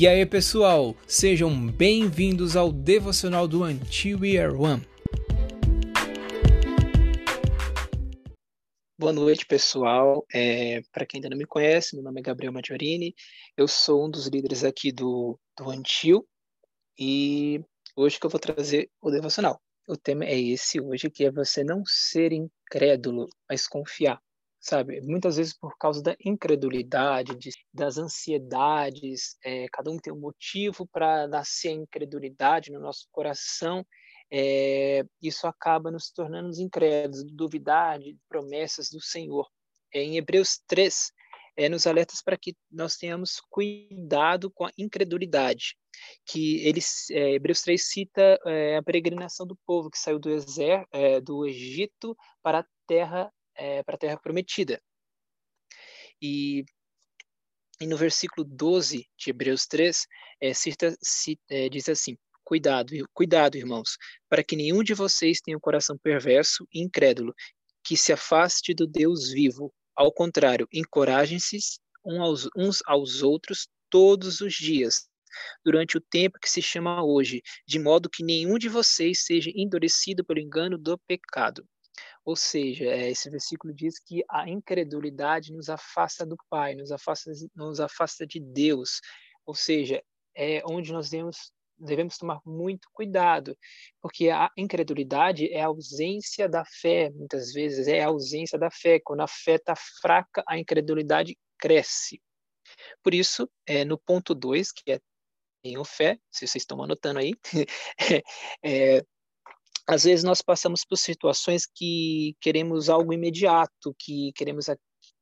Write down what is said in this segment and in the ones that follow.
E aí, pessoal, sejam bem-vindos ao devocional do Until We Are One. Boa noite, pessoal. É, Para quem ainda não me conhece, meu nome é Gabriel Maggiorini, eu sou um dos líderes aqui do, do Antil e hoje que eu vou trazer o devocional. O tema é esse hoje, que é você não ser incrédulo, mas confiar sabe? Muitas vezes por causa da incredulidade, de, das ansiedades, é, cada um tem um motivo para nascer a incredulidade no nosso coração, é, isso acaba nos tornando incrédulos, duvidar de promessas do Senhor. É, em Hebreus 3, é, nos alertas para que nós tenhamos cuidado com a incredulidade, que eles, é, Hebreus 3 cita a peregrinação do povo que saiu do, exer, do Egito para a terra é, para a terra prometida. E, e, no versículo 12 de Hebreus 3, é, cita, cita, é, diz assim: Cuidado, cuidado, irmãos, para que nenhum de vocês tenha um coração perverso e incrédulo, que se afaste do Deus vivo. Ao contrário, encorajem-se uns aos outros todos os dias, durante o tempo que se chama hoje, de modo que nenhum de vocês seja endurecido pelo engano do pecado. Ou seja, é, esse versículo diz que a incredulidade nos afasta do Pai, nos afasta, nos afasta de Deus. Ou seja, é onde nós devemos, devemos tomar muito cuidado, porque a incredulidade é a ausência da fé, muitas vezes é a ausência da fé. Quando a fé está fraca, a incredulidade cresce. Por isso, é, no ponto 2, que é tenham fé, se vocês estão anotando aí, é, às vezes nós passamos por situações que queremos algo imediato, que queremos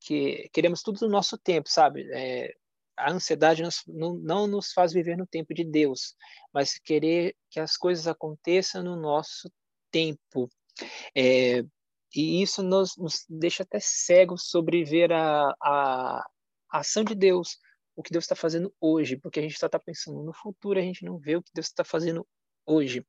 que queremos tudo no nosso tempo, sabe? É, a ansiedade nos, não, não nos faz viver no tempo de Deus, mas querer que as coisas aconteçam no nosso tempo. É, e isso nos, nos, deixa até cegos sobre ver a, a, a ação de Deus, o que Deus está fazendo hoje, porque a gente está tá pensando no futuro, a gente não vê o que Deus está fazendo hoje.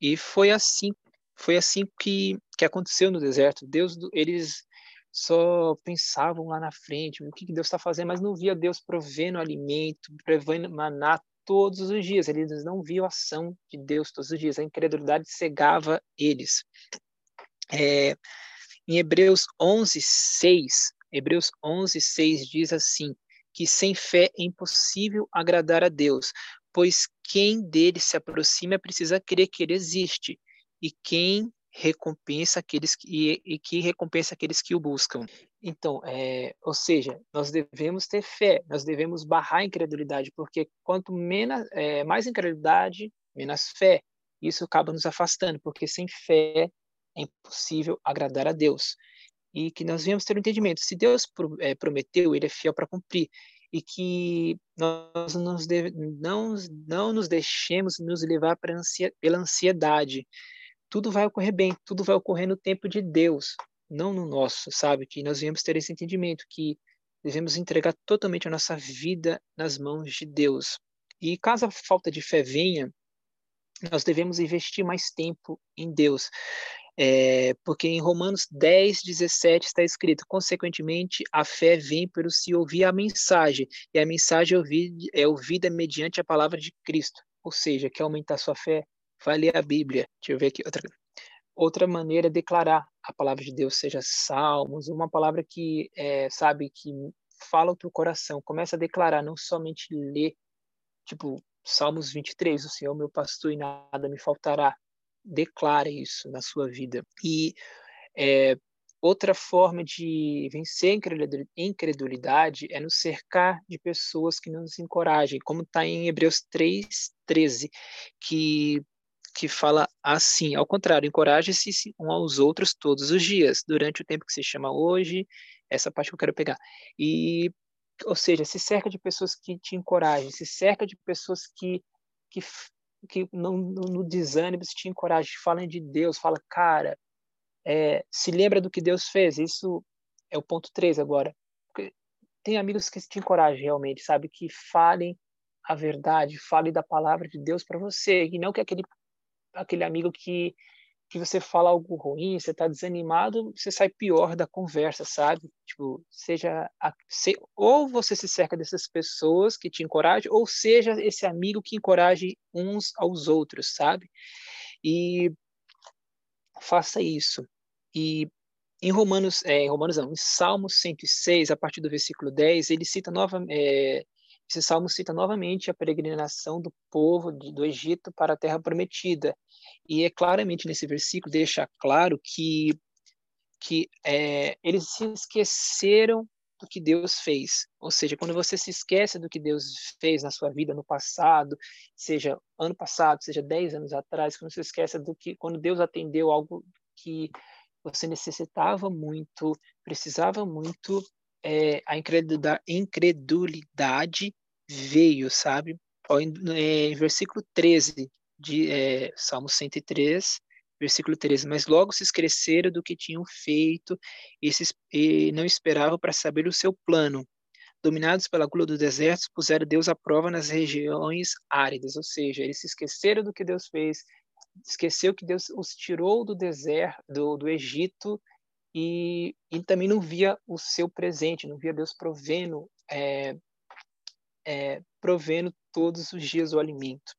E foi assim, foi assim que, que aconteceu no deserto. Deus, eles só pensavam lá na frente, o que Deus está fazendo, mas não via Deus provendo alimento, provendo maná todos os dias. Eles não viam a ação de Deus todos os dias. A incredulidade cegava eles. É, em Hebreus 11, 6, Hebreus 11, 6 diz assim, que sem fé é impossível agradar a Deus, pois quem dele se aproxima precisa crer que ele existe, e quem recompensa aqueles que, e, e que recompensa aqueles que o buscam. Então, é, ou seja, nós devemos ter fé, nós devemos barrar a incredulidade, porque quanto menos, é, mais incredulidade, menos fé. Isso acaba nos afastando, porque sem fé é impossível agradar a Deus. E que nós viemos ter um entendimento. Se Deus é, prometeu, Ele é fiel para cumprir e que nós nos não, não nos deixemos nos levar ansia, pela ansiedade. Tudo vai ocorrer bem, tudo vai ocorrer no tempo de Deus, não no nosso, sabe? Que nós viemos ter esse entendimento que devemos entregar totalmente a nossa vida nas mãos de Deus. E caso a falta de fé venha, nós devemos investir mais tempo em Deus. É, porque em Romanos 10, 17 está escrito: consequentemente, a fé vem pelo se ouvir a mensagem, e a mensagem é, é ouvida mediante a palavra de Cristo. Ou seja, quer aumentar sua fé? Vai ler a Bíblia. Deixa eu ver aqui outra. Outra maneira é declarar a palavra de Deus, seja salmos, uma palavra que, é, sabe, que fala o teu coração. Começa a declarar, não somente ler, tipo, Salmos 23, o Senhor meu pastor e nada me faltará declare isso na sua vida. E é, outra forma de vencer a incredulidade é nos cercar de pessoas que nos encorajem, como está em Hebreus 3, 13, que que fala assim, ao contrário, encoraje-se um aos outros todos os dias, durante o tempo que se chama hoje, essa parte que eu quero pegar. E, ou seja, se cerca de pessoas que te encorajem, se cerca de pessoas que, que que no, no desânimo se te encoraja, falem de Deus, fala, cara, é, se lembra do que Deus fez. Isso é o ponto 3 agora. Porque tem amigos que te encorajam realmente, sabe? Que falem a verdade, falem da palavra de Deus para você, e não que aquele, aquele amigo que que você fala algo ruim, você está desanimado, você sai pior da conversa, sabe? Tipo, seja a, se, ou você se cerca dessas pessoas que te encorajam, ou seja esse amigo que encoraje uns aos outros, sabe? E faça isso. E em Romanos, é, em Romanos não, em Salmos 106, a partir do versículo 10, ele cita nova, é, esse salmo cita novamente a peregrinação do povo do Egito para a terra prometida. E é claramente nesse versículo deixa claro que, que é, eles se esqueceram do que Deus fez. Ou seja, quando você se esquece do que Deus fez na sua vida no passado, seja ano passado, seja dez anos atrás, quando você esquece do que quando Deus atendeu algo que você necessitava muito, precisava muito, é, a incredulidade veio, sabe? Em, é, em versículo 13 de é, Salmo 103, versículo 13. Mas logo se esqueceram do que tinham feito e, se, e não esperavam para saber o seu plano. Dominados pela gula do deserto, puseram Deus à prova nas regiões áridas, ou seja, eles se esqueceram do que Deus fez, esqueceu que Deus os tirou do deserto, do, do Egito e, e também não via o seu presente, não via Deus provendo, é, é, provendo todos os dias o alimento.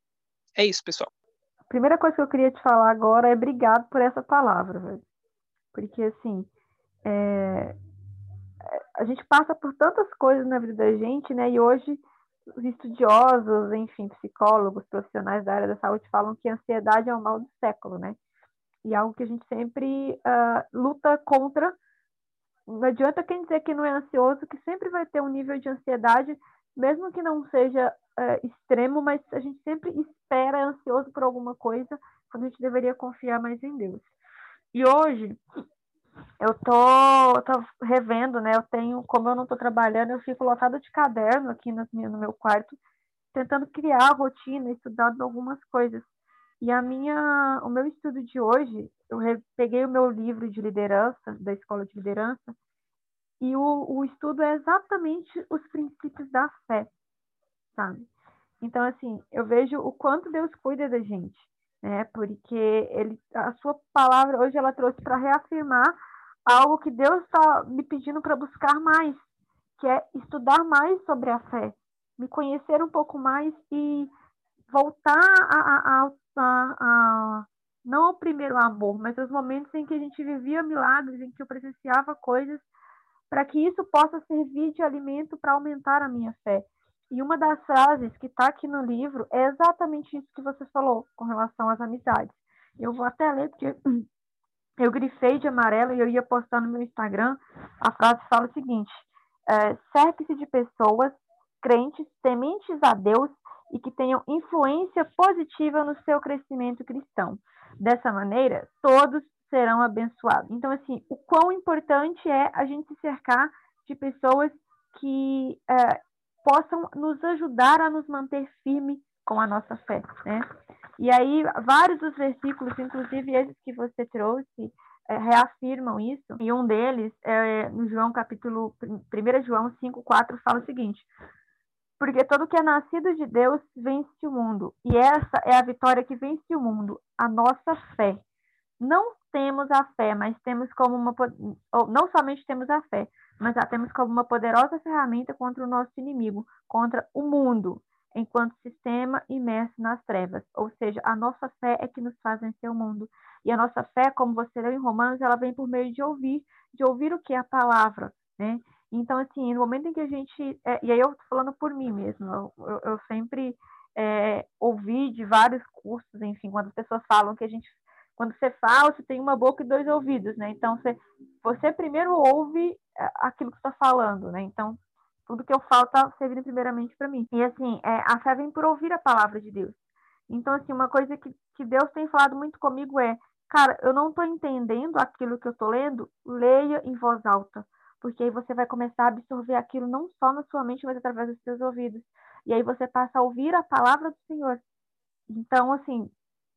É isso, pessoal. A primeira coisa que eu queria te falar agora é obrigado por essa palavra, velho. Porque, assim, é... a gente passa por tantas coisas na vida da gente, né? E hoje os estudiosos, enfim, psicólogos, profissionais da área da saúde falam que a ansiedade é o mal do século, né? E algo que a gente sempre uh, luta contra. Não adianta quem dizer que não é ansioso, que sempre vai ter um nível de ansiedade, mesmo que não seja uh, extremo, mas a gente sempre espera ansioso por alguma coisa, quando a gente deveria confiar mais em Deus. E hoje, eu tô, tô revendo, né? Eu tenho, como eu não estou trabalhando, eu fico lotada de caderno aqui no, no meu quarto, tentando criar rotina, estudando algumas coisas. E a minha, o meu estudo de hoje, eu peguei o meu livro de liderança, da escola de liderança, e o, o estudo é exatamente os princípios da fé, sabe? Então, assim, eu vejo o quanto Deus cuida da gente, né? Porque ele, a sua palavra hoje ela trouxe para reafirmar algo que Deus está me pedindo para buscar mais, que é estudar mais sobre a fé, me conhecer um pouco mais e voltar a, a, a a, a, não ao primeiro amor, mas aos momentos em que a gente vivia milagres, em que eu presenciava coisas, para que isso possa servir de alimento para aumentar a minha fé. E uma das frases que está aqui no livro é exatamente isso que você falou com relação às amizades. Eu vou até ler, porque eu grifei de amarelo e eu ia postar no meu Instagram. A frase fala o seguinte: é, cerque-se de pessoas crentes, tementes a Deus e que tenham influência positiva no seu crescimento cristão. Dessa maneira, todos serão abençoados. Então, assim, o quão importante é a gente se cercar de pessoas que é, possam nos ajudar a nos manter firme com a nossa fé, né? E aí, vários dos versículos, inclusive esses que você trouxe, é, reafirmam isso. E um deles, é, no João capítulo 1 João 5,4, fala o seguinte: porque todo que é nascido de Deus vence o mundo. E essa é a vitória que vence o mundo, a nossa fé. Não temos a fé, mas temos como uma não somente temos a fé, mas a temos como uma poderosa ferramenta contra o nosso inimigo, contra o mundo, enquanto sistema imerso nas trevas. Ou seja, a nossa fé é que nos faz vencer o mundo. E a nossa fé, como você leu em Romanos, ela vem por meio de ouvir, de ouvir o que é a palavra, né? Então, assim, no momento em que a gente. É, e aí eu estou falando por mim mesmo, eu, eu, eu sempre é, ouvi de vários cursos, enfim, quando as pessoas falam que a gente. Quando você fala, você tem uma boca e dois ouvidos, né? Então, você, você primeiro ouve é, aquilo que está falando, né? Então, tudo que eu falo está servindo primeiramente para mim. E, assim, é, a fé vem por ouvir a palavra de Deus. Então, assim, uma coisa que, que Deus tem falado muito comigo é: cara, eu não estou entendendo aquilo que eu estou lendo, leia em voz alta porque aí você vai começar a absorver aquilo não só na sua mente, mas através dos seus ouvidos. E aí você passa a ouvir a palavra do Senhor. Então, assim,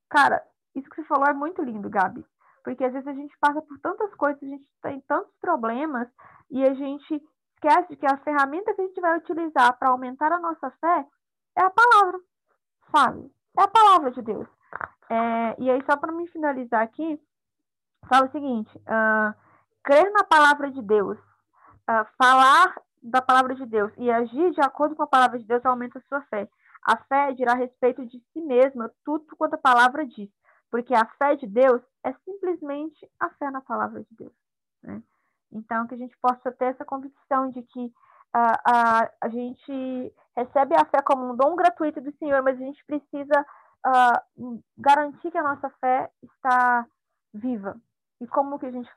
cara, isso que você falou é muito lindo, Gabi. Porque às vezes a gente passa por tantas coisas, a gente tem tantos problemas, e a gente esquece que a ferramenta que a gente vai utilizar para aumentar a nossa fé é a palavra, sabe? É a palavra de Deus. É, e aí, só para me finalizar aqui, fala o seguinte: uh, crer na palavra de Deus, uh, falar da palavra de Deus e agir de acordo com a palavra de Deus aumenta a sua fé. A fé dirá a respeito de si mesma tudo quanto a palavra diz, porque a fé de Deus é simplesmente a fé na palavra de Deus. Né? Então, que a gente possa ter essa convicção de que a, a, a gente recebe a fé como um dom gratuito do Senhor, mas a gente precisa uh, garantir que a nossa fé está viva. E como que a gente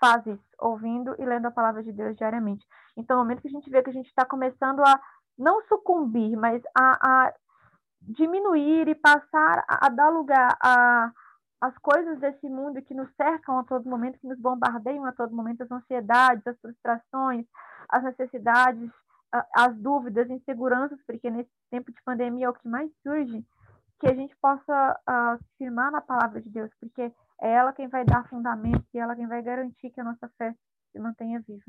faz isso? Ouvindo e lendo a palavra de Deus diariamente. Então, no momento que a gente vê que a gente está começando a não sucumbir, mas a, a diminuir e passar a, a dar lugar a as coisas desse mundo que nos cercam a todo momento, que nos bombardeiam a todo momento, as ansiedades, as frustrações, as necessidades, as dúvidas, inseguranças, porque nesse tempo de pandemia é o que mais surge, que a gente possa uh, se firmar na palavra de Deus, porque é ela quem vai dar fundamento e ela quem vai garantir que a nossa fé se mantenha viva.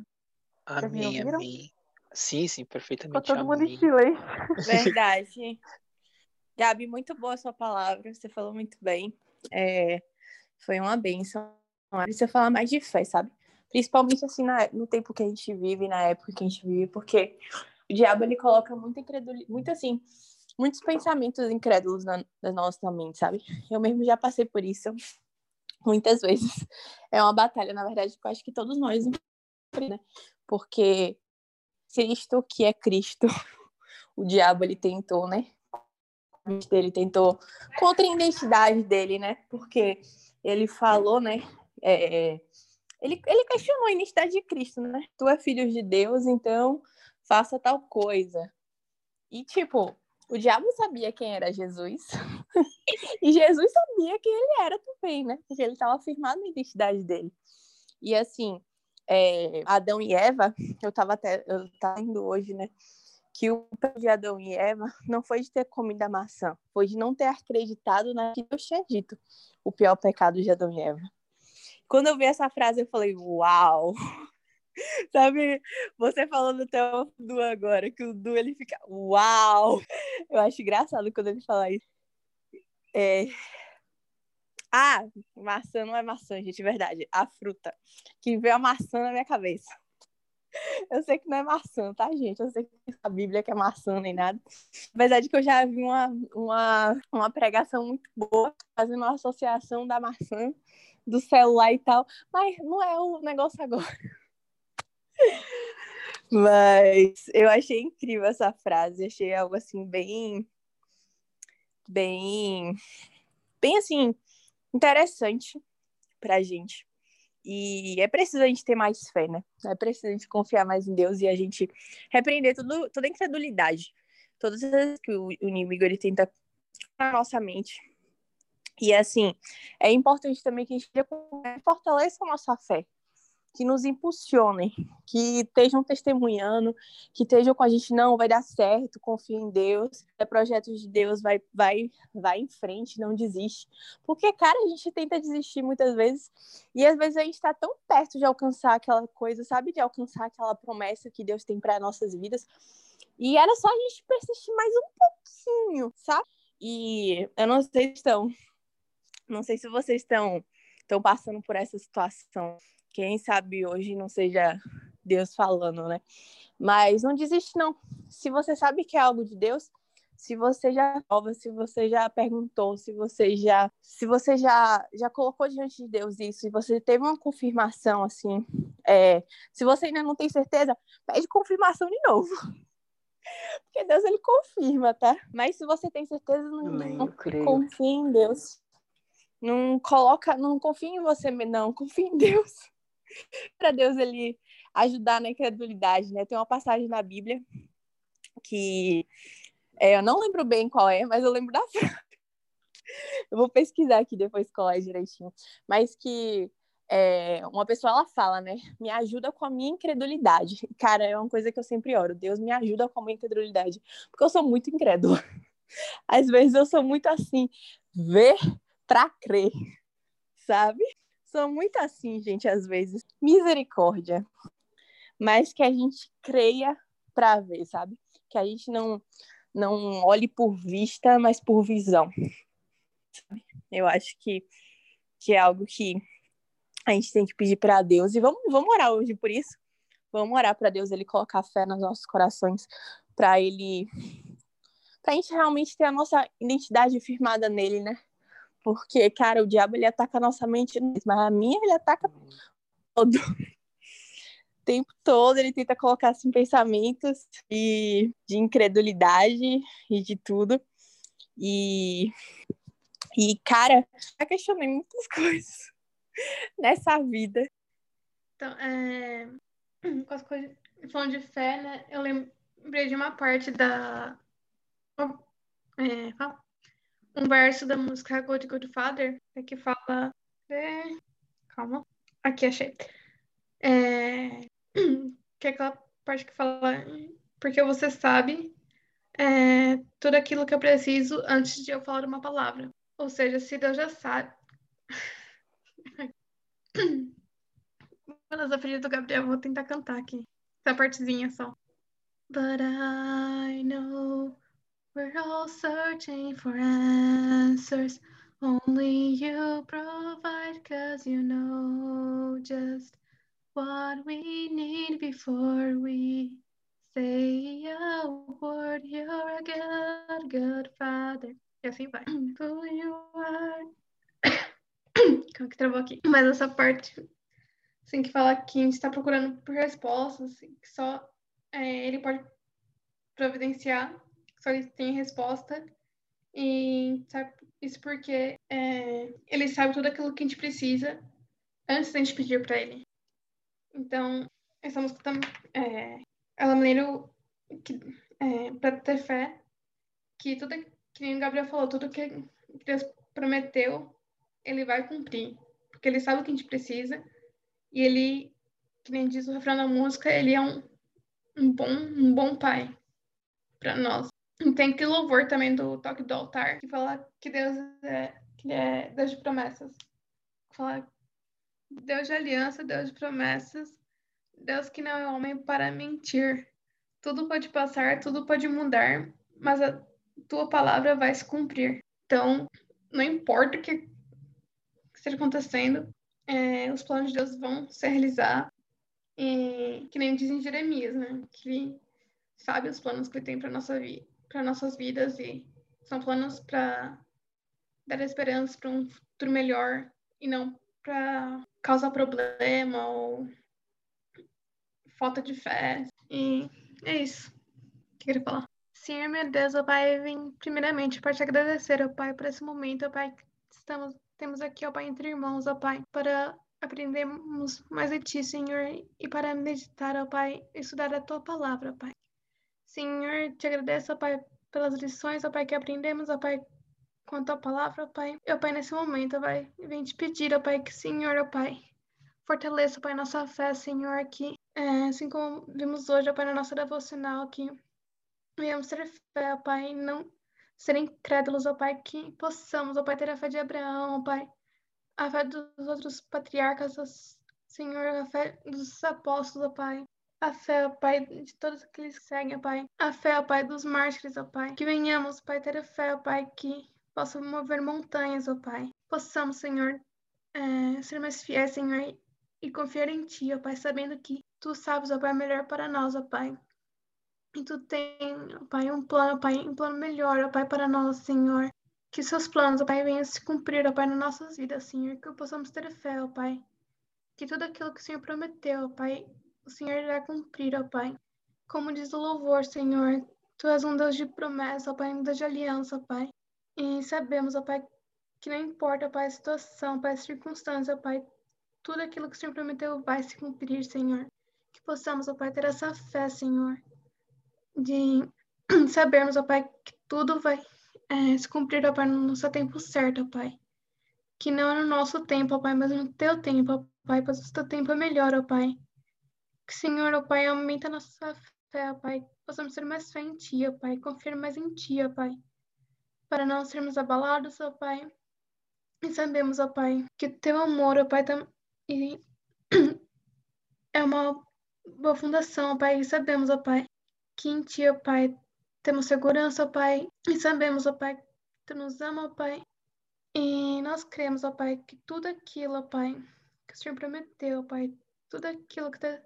Amém, amém. Sim, sim, perfeitamente. Ficou todo amém. mundo em silêncio. Verdade. Gabi, muito boa a sua palavra, você falou muito bem. É, foi uma benção. Precisa falar mais de fé, sabe? Principalmente assim na, no tempo que a gente vive, na época que a gente vive, porque o diabo ele coloca muita incredulidade, muito assim, muitos pensamentos incrédulos na, na nossa mente, sabe? Eu mesmo já passei por isso muitas vezes. É uma batalha, na verdade, que eu acho que todos nós, né? Porque Cristo que é Cristo, o diabo ele tentou, né? dele tentou contra a identidade dele, né? Porque ele falou, né? É, ele, ele questionou a identidade de Cristo, né? Tu é filho de Deus, então faça tal coisa. E, tipo, o diabo sabia quem era Jesus. e Jesus sabia quem ele era também, né? Porque ele estava afirmado na identidade dele. E, assim, é, Adão e Eva, eu estava até, eu tava indo hoje, né? que o pecado de Adão e Eva não foi de ter comido a maçã, foi de não ter acreditado naquilo que Deus tinha dito. O pior pecado de Adão e Eva. Quando eu vi essa frase, eu falei, uau! Sabe, você falando até o Du agora, que o Du ele fica, uau! Eu acho engraçado quando ele fala isso. É... Ah, maçã não é maçã, gente, é verdade. A fruta. Que veio a maçã na minha cabeça. Eu sei que não é maçã, tá, gente? Eu sei que a Bíblia que é maçã nem nada. Apesar de que eu já vi uma, uma, uma pregação muito boa, fazendo uma associação da maçã, do celular e tal, mas não é o negócio agora. Mas eu achei incrível essa frase, achei algo assim bem bem bem assim interessante pra gente. E é preciso a gente ter mais fé, né? É preciso a gente confiar mais em Deus e a gente repreender tudo, toda a incredulidade. Todas as vezes que o, o inimigo ele tenta na nossa mente. E assim, é importante também que a gente fortaleça a nossa fé que nos impulsionem, que estejam testemunhando, que estejam com a gente, não, vai dar certo, confia em Deus, é projeto de Deus, vai, vai, vai em frente, não desiste. Porque, cara, a gente tenta desistir muitas vezes, e às vezes a gente está tão perto de alcançar aquela coisa, sabe? De alcançar aquela promessa que Deus tem para nossas vidas. E era só a gente persistir mais um pouquinho, sabe? E eu não sei se estão. Não sei se vocês estão estão passando por essa situação quem sabe hoje não seja Deus falando, né? Mas não desiste, não. Se você sabe que é algo de Deus, se você já prova, se você já perguntou, se você já, se você já, já colocou diante de Deus isso, se você teve uma confirmação assim, é, se você ainda não tem certeza, pede confirmação de novo. Porque Deus ele confirma, tá? Mas se você tem certeza, não, Amém, não confia em Deus. Não coloca, não confia em você, não, confia em Deus para Deus ele ajudar na incredulidade, né? Tem uma passagem na Bíblia que é, eu não lembro bem qual é, mas eu lembro da frase. Eu vou pesquisar aqui depois qual é direitinho. Mas que é, uma pessoa ela fala, né? Me ajuda com a minha incredulidade. Cara, é uma coisa que eu sempre oro. Deus me ajuda com a minha incredulidade. Porque eu sou muito incrédula. Às vezes eu sou muito assim, ver para crer, sabe? Sou muito assim, gente, às vezes. Misericórdia. Mas que a gente creia para ver, sabe? Que a gente não não olhe por vista, mas por visão. Eu acho que, que é algo que a gente tem que pedir para Deus e vamos, vamos orar hoje por isso. Vamos orar para Deus ele colocar fé nos nossos corações, para ele pra gente realmente ter a nossa identidade firmada nele, né? Porque, cara, o diabo ele ataca a nossa mente, mas a minha ele ataca todo. O tempo todo ele tenta colocar assim, pensamentos de, de incredulidade e de tudo. E, e cara, já questionei muitas coisas nessa vida. Então, é, com as coisas, falando de fé, né? Eu lembrei de uma parte da. É, um verso da música Good Good Father é que fala. É, calma. Aqui achei. É, que é aquela parte que fala. Porque você sabe é, tudo aquilo que eu preciso antes de eu falar uma palavra. Ou seja, se Deus já sabe. Beleza, filha do Gabriel, vou tentar cantar aqui. Essa partezinha só. But I know we're all searching for answers. Only you provide, cause you know just what we need before we say a word. You're a good, good father. E assim vai. Who you are. Calma que travou aqui. Mas essa parte assim, que fala que a gente está procurando por respostas, assim, que só é, ele pode providenciar, só tem resposta. E sabe, isso porque é, ele sabe tudo aquilo que a gente precisa antes da gente pedir para ele. Então, essa música também, é, ela me lembra é, para ter fé que tudo que o Gabriel falou, tudo que Deus prometeu, ele vai cumprir. Porque ele sabe o que a gente precisa e ele, que nem diz o refrão da música, ele é um, um, bom, um bom pai para nós. Tem que louvor também do toque do altar, que fala que Deus é, que é Deus de promessas. Fala Deus de aliança, Deus de promessas, Deus que não é homem para mentir. Tudo pode passar, tudo pode mudar, mas a tua palavra vai se cumprir. Então, não importa o que esteja acontecendo, é, os planos de Deus vão se realizar. E, que nem dizem Jeremias, né? Que ele sabe os planos que ele tem para nossa vida, para nossas vidas e são planos para dar esperança para um futuro melhor e não para causar problema ou falta de fé. E é isso que eu queria falar. Senhor, meu Deus, ó Pai, vim primeiramente para te agradecer, ó Pai, por esse momento, ó Pai, estamos temos aqui, ó Pai, entre irmãos, ó Pai, para aprendermos mais de Ti, Senhor, e para meditar, ó Pai, estudar a Tua palavra, ó Pai. Senhor, te agradeço, ó Pai, pelas lições, ó Pai, que aprendemos, ó Pai, com a Tua palavra, ó Pai. Ó Pai, nesse momento, ó Pai, vem te pedir, ó Pai, que Senhor, ó Pai, fortaleça, ó Pai, nossa fé, Senhor, aqui. É, assim como vimos hoje, ó Pai, na nossa devocional aqui. Venhamos ter fé, ó Pai, não ser incrédulos, ó Pai, que possamos, ó Pai, ter a fé de Abraão, ó Pai, a fé dos outros patriarcas, ó Senhor, a fé dos apóstolos, ó Pai, a fé, ó Pai, de todos aqueles que seguem, ó Pai, a fé, ó Pai, dos mártires, ó Pai, que venhamos, Pai, ter a fé, ó Pai, que possa mover montanhas, ó Pai, possamos, Senhor, é, ser mais fiéis, Senhor, e confiar em Ti, ó Pai, sabendo que Tu sabes, ó Pai, melhor para nós, ó Pai. E tu tem, ó Pai, um plano, ó Pai, um plano melhor, ó Pai, para nós, Senhor. Que seus planos, ó Pai, venham se cumprir, ó Pai, nas nossas vidas, Senhor. Que possamos ter fé, ó Pai. Que tudo aquilo que o Senhor prometeu, ó Pai, o Senhor irá cumprir, ó Pai. Como diz o louvor, Senhor, Tu és um Deus de promessa, ó Pai, um Deus de aliança, ó Pai. E sabemos, ó Pai, que não importa, ó Pai, a situação, ó Pai, a circunstância, ó Pai, tudo aquilo que o Senhor prometeu vai se cumprir, Senhor. Que possamos, ó Pai, ter essa fé, Senhor de sabermos, ó Pai, que tudo vai é, se cumprir, ó Pai, no seu tempo certo, ó Pai. Que não é no nosso tempo, ó Pai, mas no teu tempo, ó Pai, pois o teu tempo é melhor, ó Pai. Que, Senhor, ó Pai, aumenta a nossa fé, ó Pai. Possamos ter mais fé em Ti, ó Pai, confiar mais em Ti, ó Pai. Para não sermos abalados, ó Pai. E sabemos, ó Pai, que teu amor, ó Pai, tam... e... é uma boa fundação, ó Pai. E sabemos, ó Pai, que em Ti, ó Pai, temos segurança, ó Pai, e sabemos, ó Pai, que Tu nos ama, ó Pai, E nós cremos, ó Pai, que tudo aquilo, ó Pai, que o Senhor prometeu, ó Pai, tudo aquilo que tá,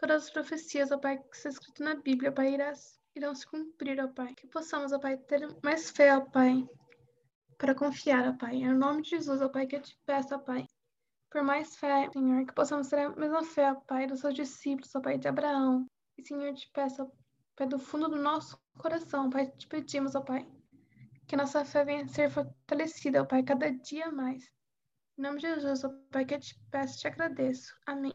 todas as profecias, ó Pai, que está escrito na Bíblia, ó Pai, irão se cumprir, ó Pai. Que possamos, ó Pai, ter mais fé, ó Pai, para confiar, ó Pai. Em nome de Jesus, ó Pai, que eu te peço, ó Pai, por mais fé, Senhor, que possamos ter a mesma fé, ó Pai, dos seus discípulos, ó Pai, de Abraão. E, Senhor, eu te peço, ó Pai, do fundo do nosso coração, Pai, te pedimos, ó Pai, que nossa fé venha a ser fortalecida, ó Pai, cada dia mais. Em nome de Jesus, ó Pai, que eu te peço e te agradeço. Amém.